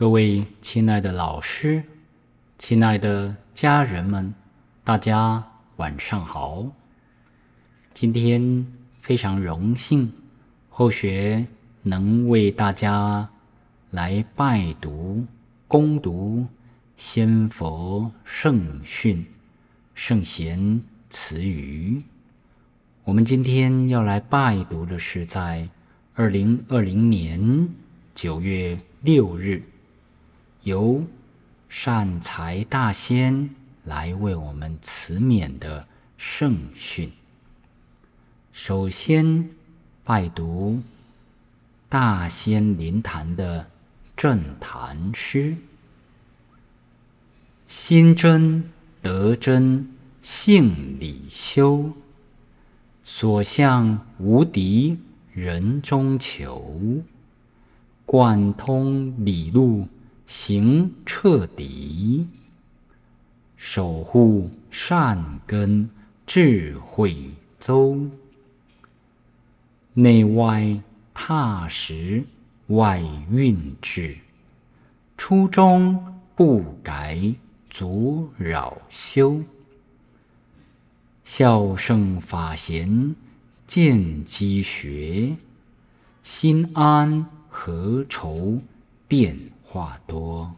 各位亲爱的老师，亲爱的家人们，大家晚上好。今天非常荣幸，后学能为大家来拜读、攻读先佛圣训、圣贤词语。我们今天要来拜读的是在二零二零年九月六日。由善财大仙来为我们慈勉的圣训。首先拜读大仙灵坛的正坛诗：心真德真性理修，所向无敌人中求，贯通理路。行彻底，守护善根智慧周，内外踏实外运至，初衷不改阻扰修，孝圣法贤见机学，心安何愁变？话多，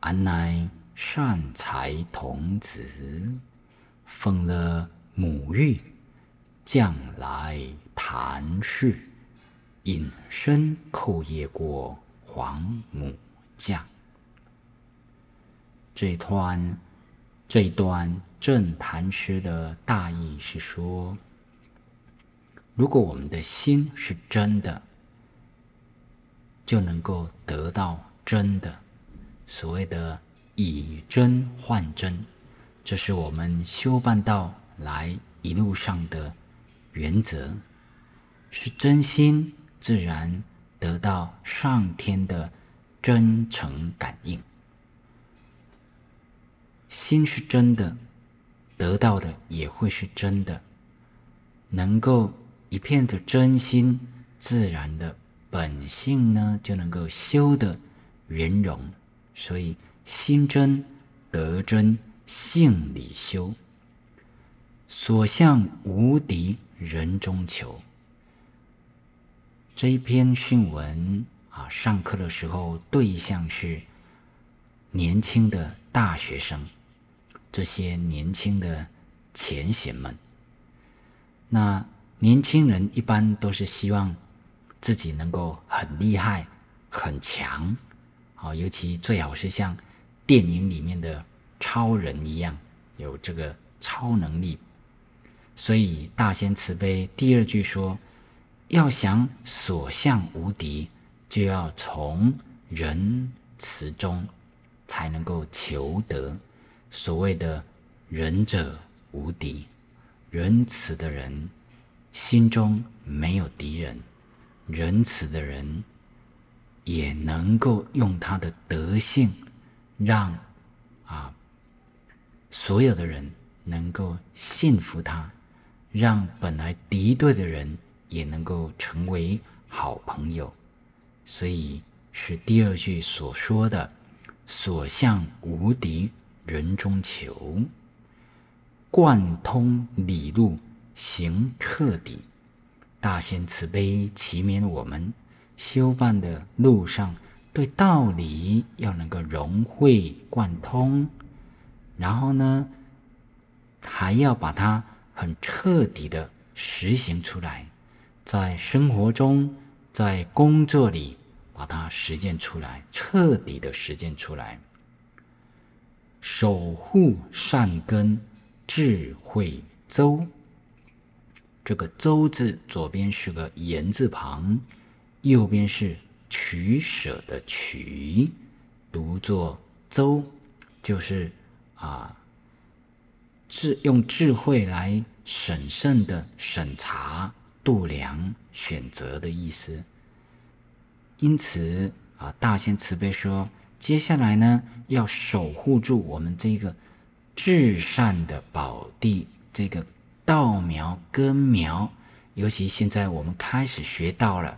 俺乃善财童子，奉了母育，将来谈事，隐身叩谒过皇母将。这段这段正谈诗的大意是说，如果我们的心是真的。就能够得到真的，所谓的以真换真，这是我们修办道来一路上的原则。是真心，自然得到上天的真诚感应。心是真的，得到的也会是真的。能够一片的真心，自然的。本性呢就能够修得圆融，所以心真德真性理修，所向无敌人中求。这一篇训文啊，上课的时候对象是年轻的大学生，这些年轻的前贤们。那年轻人一般都是希望。自己能够很厉害、很强，啊，尤其最好是像电影里面的超人一样，有这个超能力。所以大仙慈悲第二句说：要想所向无敌，就要从仁慈中才能够求得所谓的仁者无敌，仁慈的人心中没有敌人。仁慈的人也能够用他的德性，让啊所有的人能够信服他，让本来敌对的人也能够成为好朋友。所以是第二句所说的“所向无敌，人中求”，贯通理路，行彻底。大仙慈悲，祈勉我们修办的路上，对道理要能够融会贯通，然后呢，还要把它很彻底的实行出来，在生活中，在工作里把它实践出来，彻底的实践出来，守护善根，智慧周。这个“周”字左边是个言字旁，右边是取舍的“取”，读作“周”，就是啊智用智慧来审慎的审查、度量、选择的意思。因此啊，大仙慈悲说，接下来呢，要守护住我们这个至善的宝地，这个。稻苗根苗，尤其现在我们开始学到了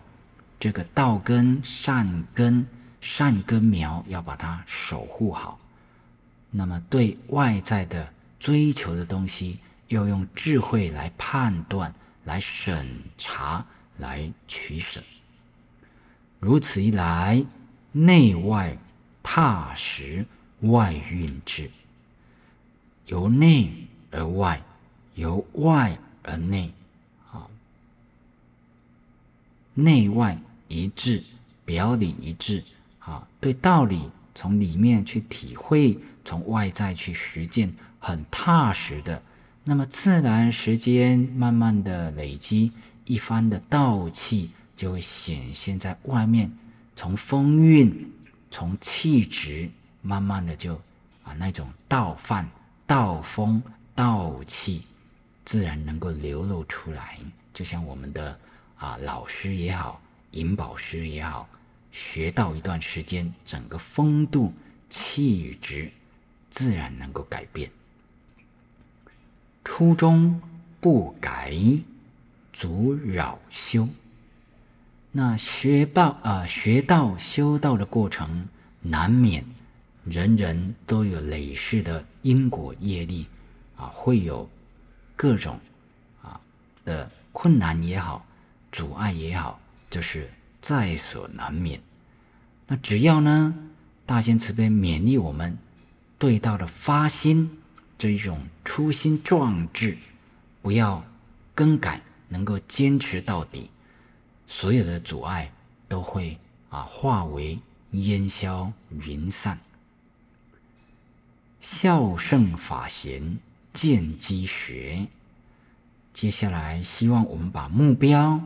这个道根、善根善根苗要把它守护好。那么对外在的追求的东西，要用智慧来判断、来审查、来取舍。如此一来，内外踏实，外运之。由内而外，由外而内，啊，内外一致，表里一致，啊，对道理从里面去体会，从外在去实践，很踏实的，那么自然时间慢慢的累积，一番的道气就会显现在外面，从风韵，从气质，慢慢的就啊那种道范。道风道气，自然能够流露出来。就像我们的啊老师也好，引宝师也好，学到一段时间，整个风度气质自然能够改变。初衷不改，足扰修。那学道啊，学道修道的过程，难免。人人都有累世的因果业力，啊，会有各种啊的困难也好，阻碍也好，就是在所难免。那只要呢，大仙慈悲勉励我们，对道的发心这一种初心壮志，不要更改，能够坚持到底，所有的阻碍都会啊化为烟消云散。孝圣法贤见机学。接下来，希望我们把目标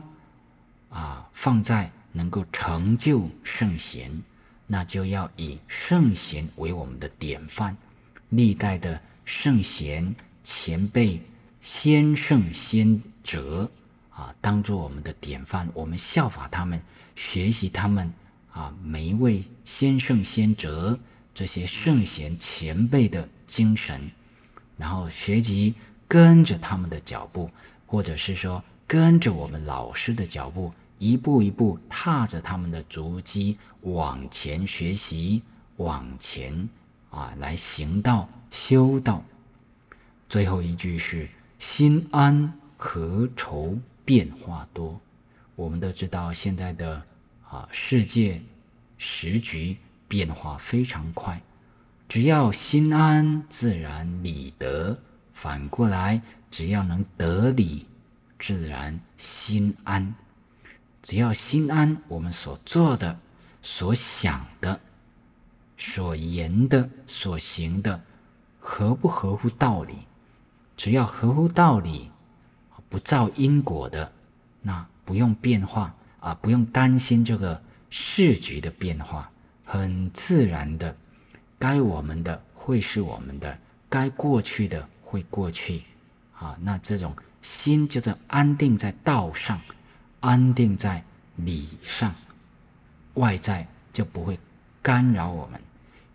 啊放在能够成就圣贤，那就要以圣贤为我们的典范。历代的圣贤前辈、先圣先哲啊，当做我们的典范，我们效法他们，学习他们啊，每一位先圣先哲。这些圣贤前辈的精神，然后学习跟着他们的脚步，或者是说跟着我们老师的脚步，一步一步踏着他们的足迹往前学习，往前啊来行道修道。最后一句是“心安何愁变化多”。我们都知道现在的啊世界时局。变化非常快，只要心安，自然理得。反过来，只要能得理，自然心安。只要心安，我们所做的、所想的、所言的、所行的，合不合乎道理？只要合乎道理，不造因果的，那不用变化啊，不用担心这个世局的变化。很自然的，该我们的会是我们的，该过去的会过去，啊，那这种心就是安定在道上，安定在理上，外在就不会干扰我们。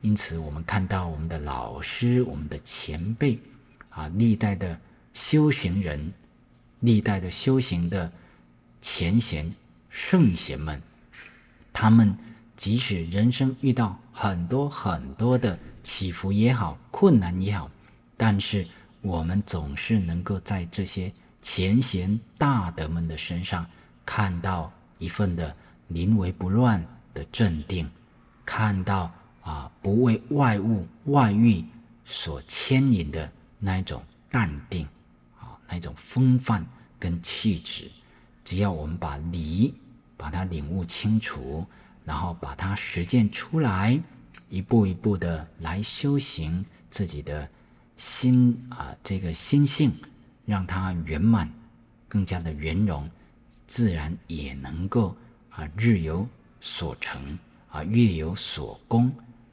因此，我们看到我们的老师、我们的前辈，啊，历代的修行人，历代的修行的前贤圣贤们，他们。即使人生遇到很多很多的起伏也好，困难也好，但是我们总是能够在这些前贤大德们的身上看到一份的临危不乱的镇定，看到啊不为外物外遇所牵引的那一种淡定啊那一种风范跟气质。只要我们把理把它领悟清楚。然后把它实践出来，一步一步的来修行自己的心啊，这个心性，让它圆满，更加的圆融，自然也能够啊日有所成啊月有所功，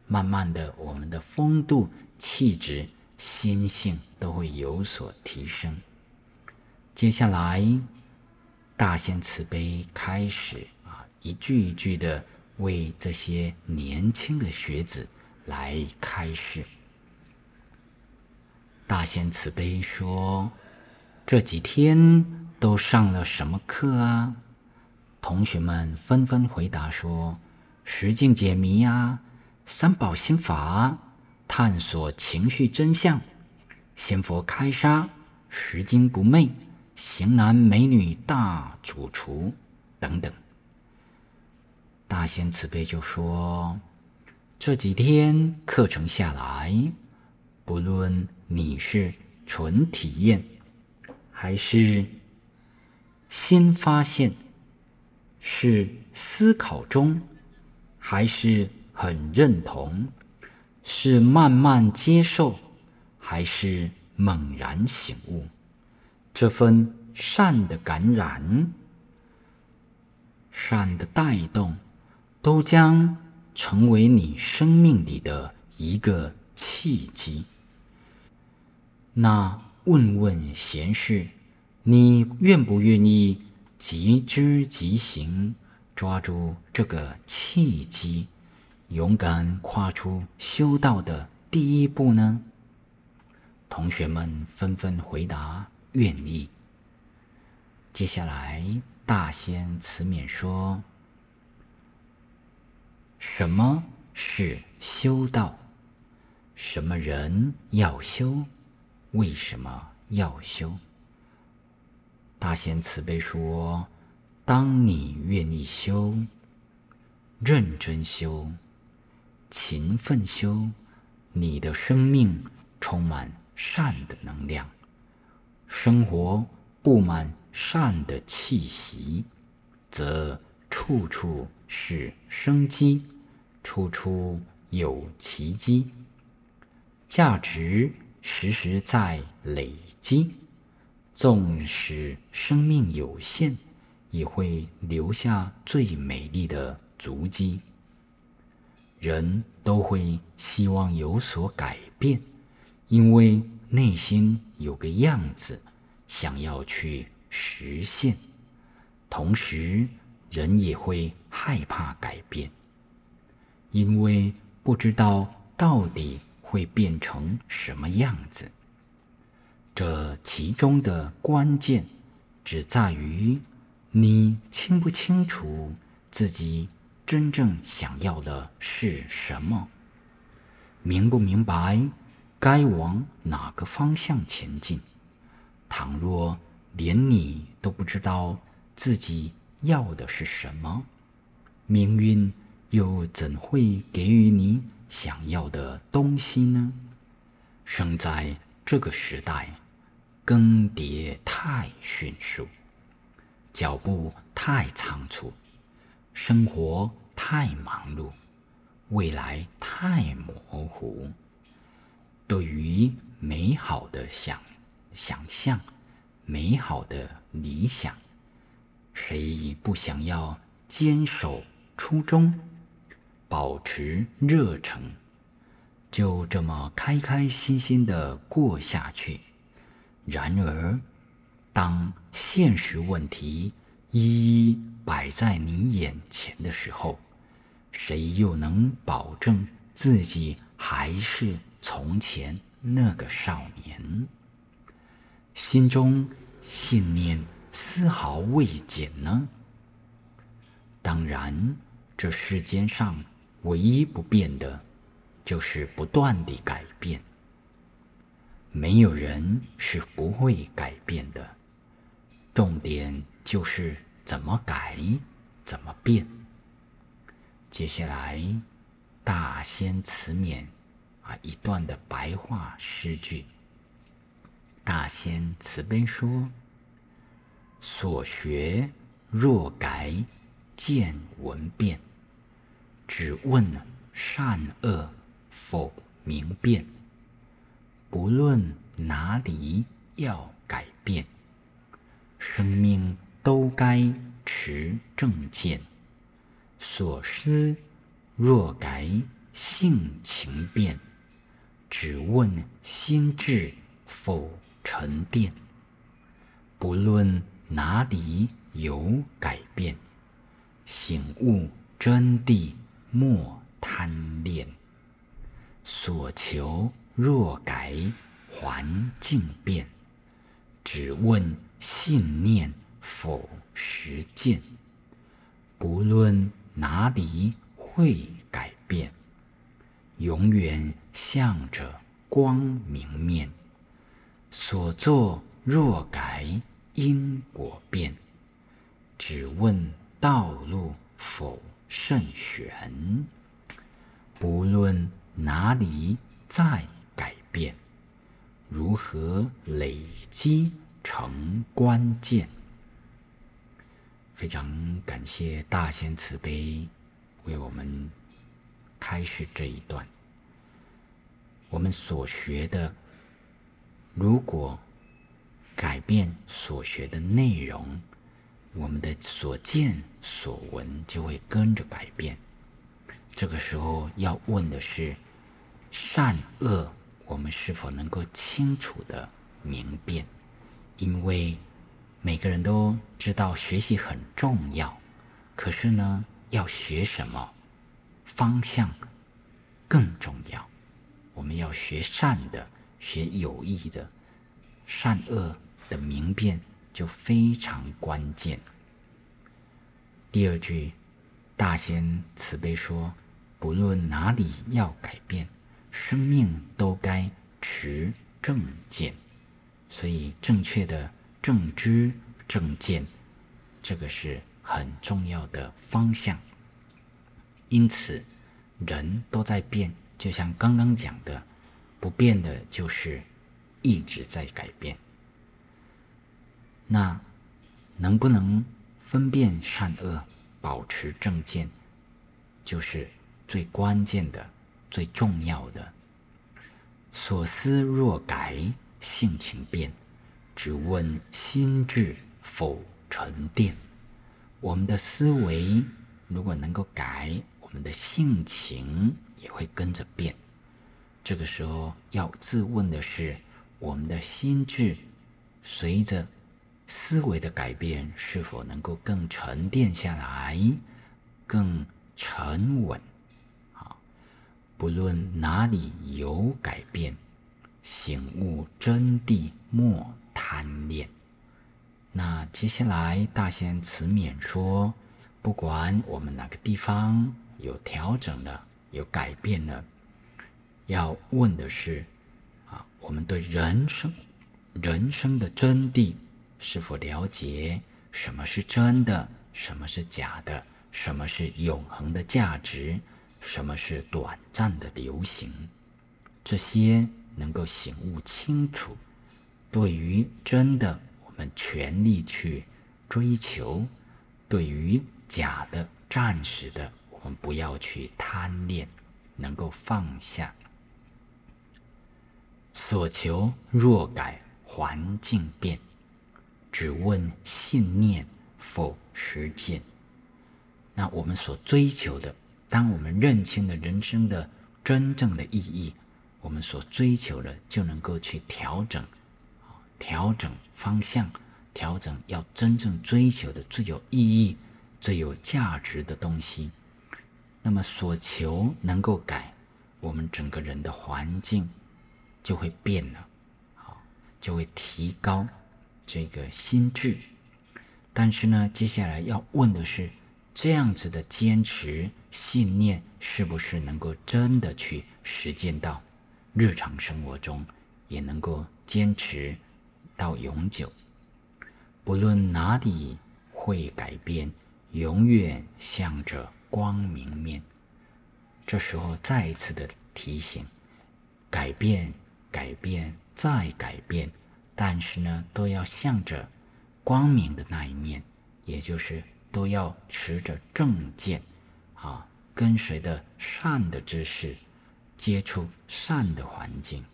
慢慢的我们的风度、气质、心性都会有所提升。接下来，大仙慈悲开始啊一句一句的。为这些年轻的学子来开示。大仙慈悲说：“这几天都上了什么课啊？”同学们纷纷回答说：“实境解谜啊，三宝心法，探索情绪真相，仙佛开杀，拾金不昧，型男美女大主厨等等。大仙慈悲就说：“这几天课程下来，不论你是纯体验，还是新发现，是思考中，还是很认同，是慢慢接受，还是猛然醒悟，这份善的感染，善的带动。”都将成为你生命里的一个契机。那问问闲事，你愿不愿意即知即行，抓住这个契机，勇敢跨出修道的第一步呢？同学们纷纷回答愿意。接下来，大仙慈勉说。什么是修道？什么人要修？为什么要修？大仙慈悲说：当你愿意修、认真修、勤奋修，你的生命充满善的能量，生活布满善的气息，则处处是生机。处处有奇迹，价值时时在累积。纵使生命有限，也会留下最美丽的足迹。人都会希望有所改变，因为内心有个样子，想要去实现。同时，人也会害怕改变。因为不知道到底会变成什么样子，这其中的关键只在于你清不清楚自己真正想要的是什么，明不明白该往哪个方向前进。倘若连你都不知道自己要的是什么，命运。又怎会给予你想要的东西呢？生在这个时代，更迭太迅速，脚步太仓促，生活太忙碌，未来太模糊。对于美好的想想象，美好的理想，谁不想要坚守初衷？保持热诚，就这么开开心心的过下去。然而，当现实问题一一摆在你眼前的时候，谁又能保证自己还是从前那个少年？心中信念丝毫未减呢？当然，这世间上。唯一不变的，就是不断地改变。没有人是不会改变的，重点就是怎么改，怎么变。接下来，大仙慈勉啊，一段的白话诗句。大仙慈悲说：“所学若改，见闻变。”只问善恶否明辨，不论哪里要改变，生命都该持正见。所思若改性情变，只问心智否沉淀。不论哪里有改变，醒悟真谛。莫贪恋，所求若改，环境变。只问信念否实践。不论哪里会改变，永远向着光明面。所作若改，因果变。只问道路否甚玄？不论哪里在改变，如何累积成关键？非常感谢大仙慈悲为我们开始这一段。我们所学的。如果改变所学的内容，我们的所见所闻就会跟着改变。这个时候要问的是：善恶，我们是否能够清楚的明辨？因为每个人都知道学习很重要，可是呢，要学什么方向更重要？我们要学善的。学有益的善恶的明辨就非常关键。第二句，大仙慈悲说：“不论哪里要改变，生命都该持正见。”所以，正确的正知正见，这个是很重要的方向。因此，人都在变，就像刚刚讲的。不变的就是一直在改变。那能不能分辨善恶，保持正见，就是最关键的、最重要的。所思若改，性情变。只问心智否沉淀。我们的思维如果能够改，我们的性情也会跟着变。这个时候要自问的是：我们的心智随着思维的改变，是否能够更沉淀下来，更沉稳？啊，不论哪里有改变，醒悟真谛莫贪恋。那接下来大仙慈勉说：不管我们哪个地方有调整了，有改变了。要问的是，啊，我们对人生、人生的真谛是否了解？什么是真的？什么是假的？什么是永恒的价值？什么是短暂的流行？这些能够醒悟清楚。对于真的，我们全力去追求；对于假的、暂时的，我们不要去贪恋，能够放下。所求若改，环境变，只问信念否实践。那我们所追求的，当我们认清了人生的真正的意义，我们所追求的就能够去调整，调整方向，调整要真正追求的最有意义、最有价值的东西。那么所求能够改，我们整个人的环境。就会变了，好，就会提高这个心智。但是呢，接下来要问的是，这样子的坚持信念，是不是能够真的去实践到日常生活中，也能够坚持到永久？不论哪里会改变，永远向着光明面。这时候再一次的提醒，改变。改变再改变，但是呢，都要向着光明的那一面，也就是都要持着正见，啊，跟随的善的知识，接触善的环境。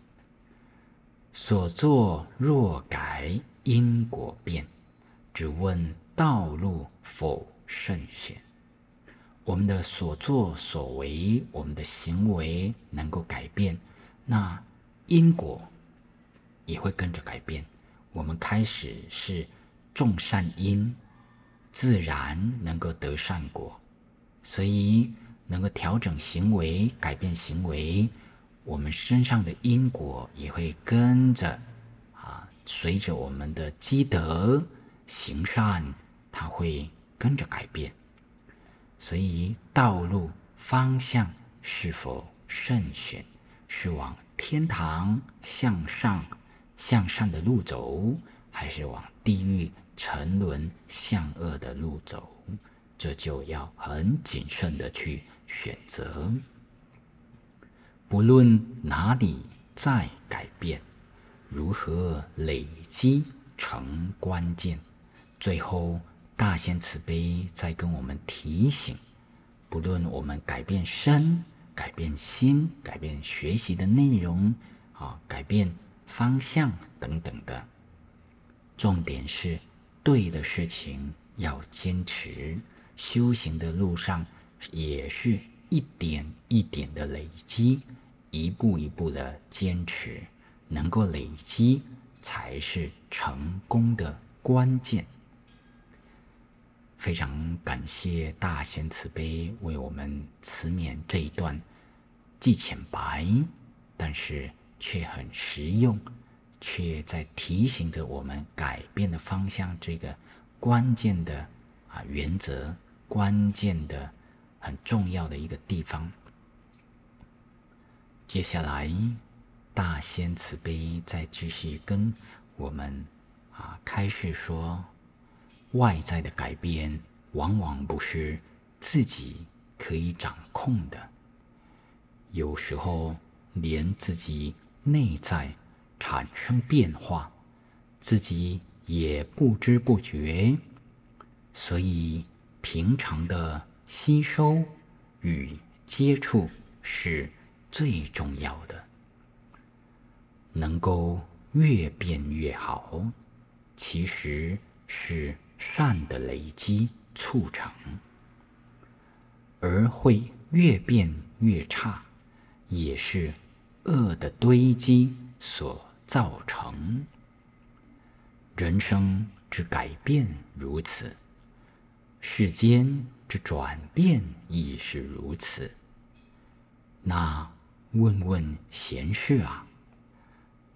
所作若改，因果变。只问道路否甚选？我们的所作所为，我们的行为能够改变，那。因果也会跟着改变。我们开始是种善因，自然能够得善果，所以能够调整行为、改变行为，我们身上的因果也会跟着啊，随着我们的积德行善，它会跟着改变。所以道路方向是否慎选，是往天堂向上向善的路走，还是往地狱沉沦向恶的路走？这就要很谨慎的去选择。不论哪里在改变，如何累积成关键。最后，大仙慈悲在跟我们提醒：不论我们改变身、改变心、改变学习的内容啊，改变方向等等的，重点是对的事情要坚持。修行的路上，也是一点一点的累积。一步一步的坚持，能够累积，才是成功的关键。非常感谢大贤慈悲为我们慈勉这一段，既浅白，但是却很实用，却在提醒着我们改变的方向。这个关键的啊原则，关键的很重要的一个地方。接下来，大仙慈悲再继续跟我们啊开示说，外在的改变往往不是自己可以掌控的，有时候连自己内在产生变化，自己也不知不觉。所以，平常的吸收与接触是。最重要的，能够越变越好，其实是善的累积促成；而会越变越差，也是恶的堆积所造成。人生之改变如此，世间之转变亦是如此。那。问问闲事啊，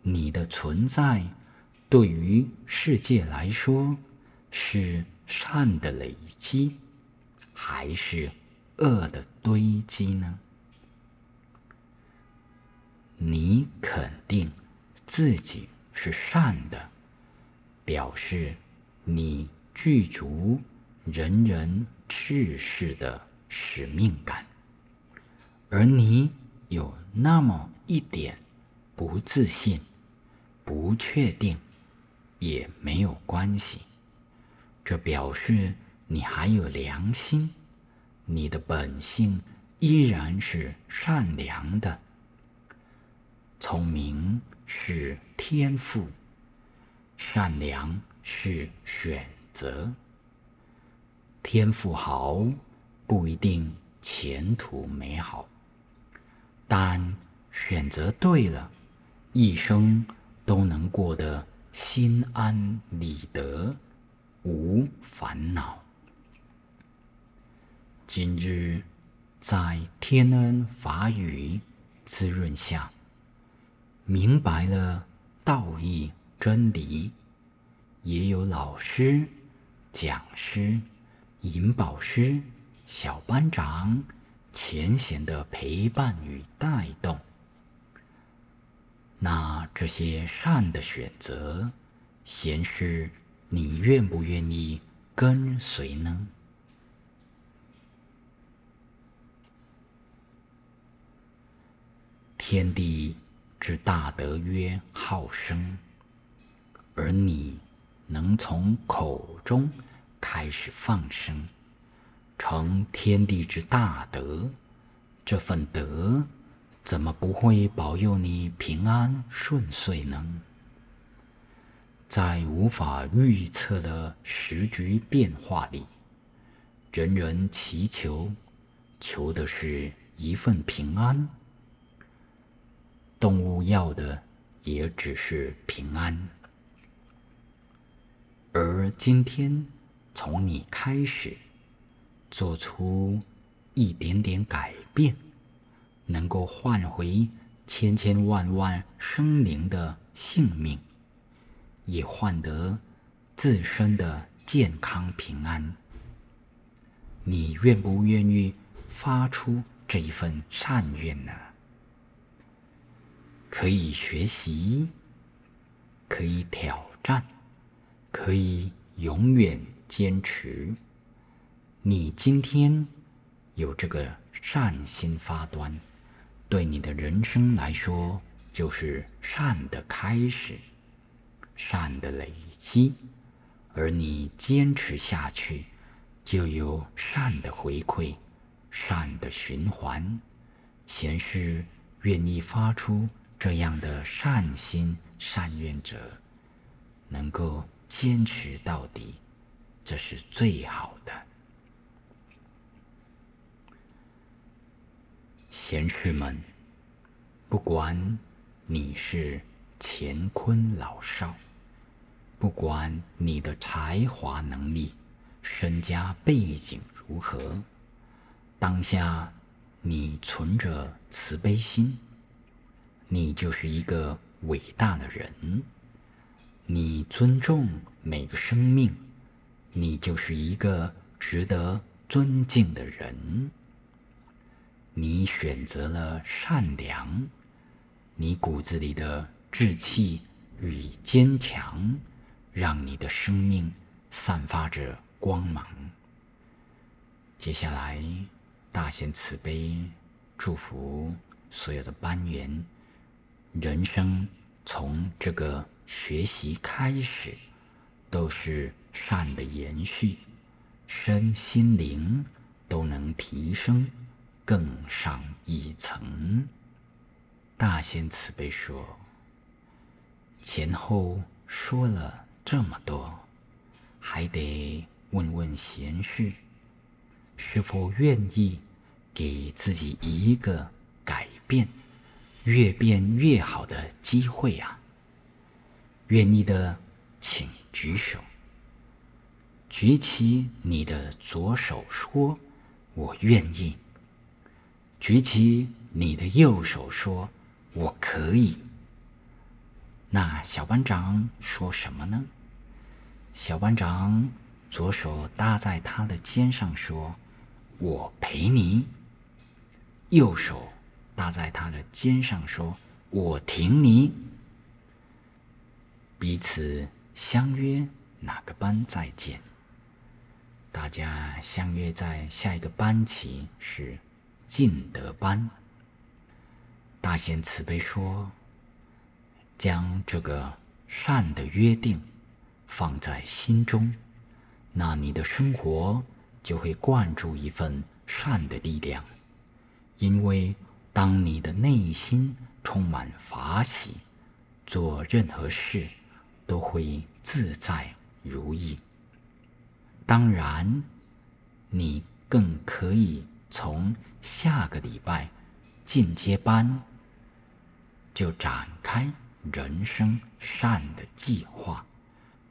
你的存在对于世界来说是善的累积，还是恶的堆积呢？你肯定自己是善的，表示你具足人人志士的使命感，而你。有那么一点不自信、不确定，也没有关系。这表示你还有良心，你的本性依然是善良的。聪明是天赋，善良是选择。天赋好不一定前途美好。但选择对了，一生都能过得心安理得，无烦恼。今日在天恩法语滋润下，明白了道义真理，也有老师、讲师、引导师、小班长。浅显的陪伴与带动，那这些善的选择，显示你愿不愿意跟随呢？天地之大德曰好生，而你能从口中开始放生。成天地之大德，这份德怎么不会保佑你平安顺遂呢？在无法预测的时局变化里，人人祈求，求的是一份平安。动物要的也只是平安，而今天从你开始。做出一点点改变，能够换回千千万万生灵的性命，也换得自身的健康平安。你愿不愿意发出这一份善愿呢？可以学习，可以挑战，可以永远坚持。你今天有这个善心发端，对你的人生来说就是善的开始，善的累积，而你坚持下去，就有善的回馈，善的循环。贤士愿意发出。这样的善心善愿者，能够坚持到底，这是最好的。贤士们，不管你是乾坤老少，不管你的才华能力、身家背景如何，当下你存着慈悲心。你就是一个伟大的人，你尊重每个生命，你就是一个值得尊敬的人。你选择了善良，你骨子里的志气与坚强，让你的生命散发着光芒。接下来，大显慈悲祝福所有的班员。人生从这个学习开始，都是善的延续，身心灵都能提升更上一层。大仙慈悲说：“前后说了这么多，还得问问贤士，是否愿意给自己一个改变？”越变越好的机会啊！愿意的，请举手。举起你的左手，说：“我愿意。”举起你的右手，说：“我可以。”那小班长说什么呢？小班长左手搭在他的肩上，说：“我陪你。”右手。搭在他的肩上，说：“我挺你。”彼此相约哪个班再见。大家相约在下一个班级是进德班。大贤慈悲说：“将这个善的约定放在心中，那你的生活就会灌注一份善的力量，因为。”当你的内心充满法喜，做任何事都会自在如意。当然，你更可以从下个礼拜进阶班就展开人生善的计划，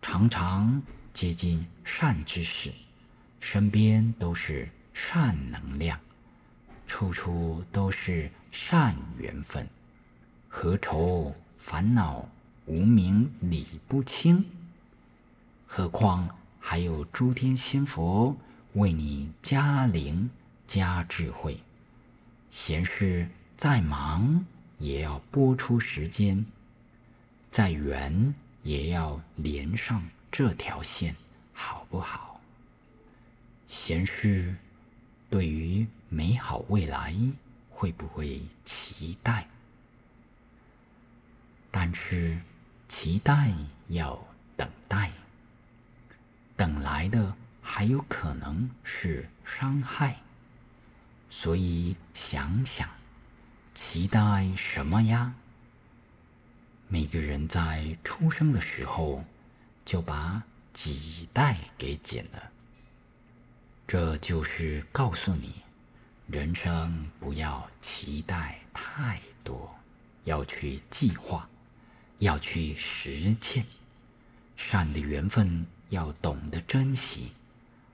常常接近善知识，身边都是善能量。处处都是善缘分，何愁烦恼无名理不清？何况还有诸天仙佛为你加灵加智慧。闲事再忙也要拨出时间，再远也要连上这条线，好不好？闲事对于。美好未来会不会期待？但是期待要等待，等来的还有可能是伤害。所以想想，期待什么呀？每个人在出生的时候就把脐带给剪了，这就是告诉你。人生不要期待太多，要去计划，要去实践。善的缘分要懂得珍惜，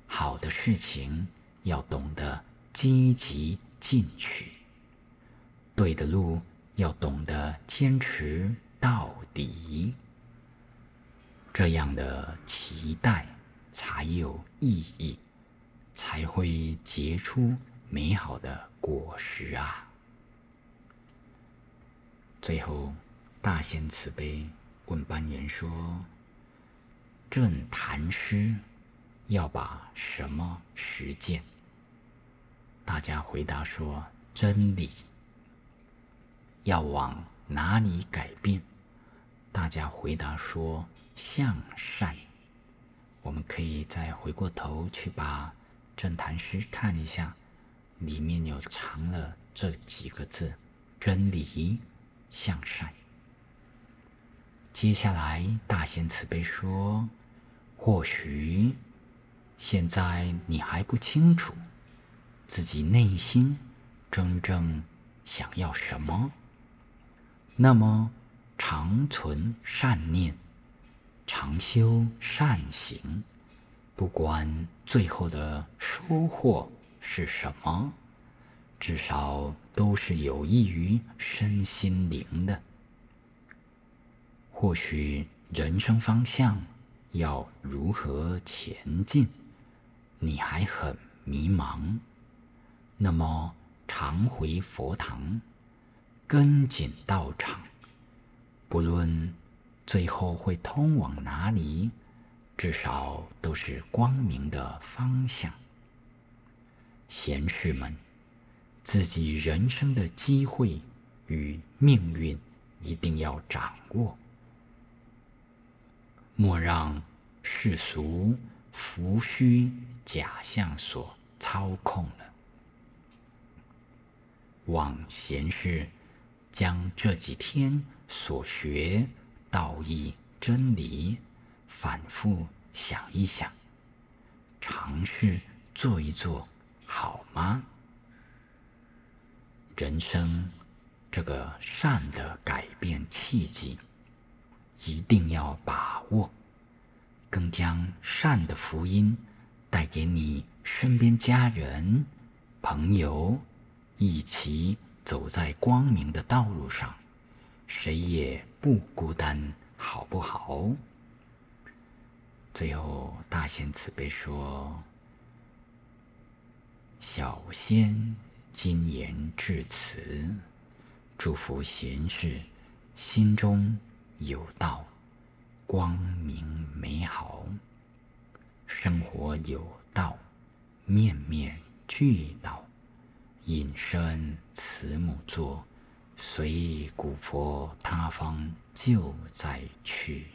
好的事情要懂得积极进取，对的路要懂得坚持到底。这样的期待才有意义，才会结出。美好的果实啊！最后，大仙慈悲问班员说：“正谈师要把什么实践？”大家回答说：“真理。”要往哪里改变？大家回答说：“向善。”我们可以再回过头去把正坛师看一下，里面有藏了这几个字：真理、向善。接下来，大仙慈悲说：“或许现在你还不清楚自己内心真正想要什么，那么常存善念。”常修善行，不管最后的收获是什么，至少都是有益于身心灵的。或许人生方向要如何前进，你还很迷茫。那么，常回佛堂，跟紧道场，不论。最后会通往哪里？至少都是光明的方向。贤士们，自己人生的机会与命运一定要掌握，莫让世俗浮虚假象所操控了。望贤士将这几天所学。道义真理，反复想一想，尝试做一做，好吗？人生这个善的改变契机，一定要把握，更将善的福音带给你身边家人、朋友，一起走在光明的道路上。谁也不孤单，好不好？最后，大仙慈悲说：“小仙今言至此，祝福贤士心中有道，光明美好，生活有道，面面俱到，隐身慈母座。”随古佛他方就在去。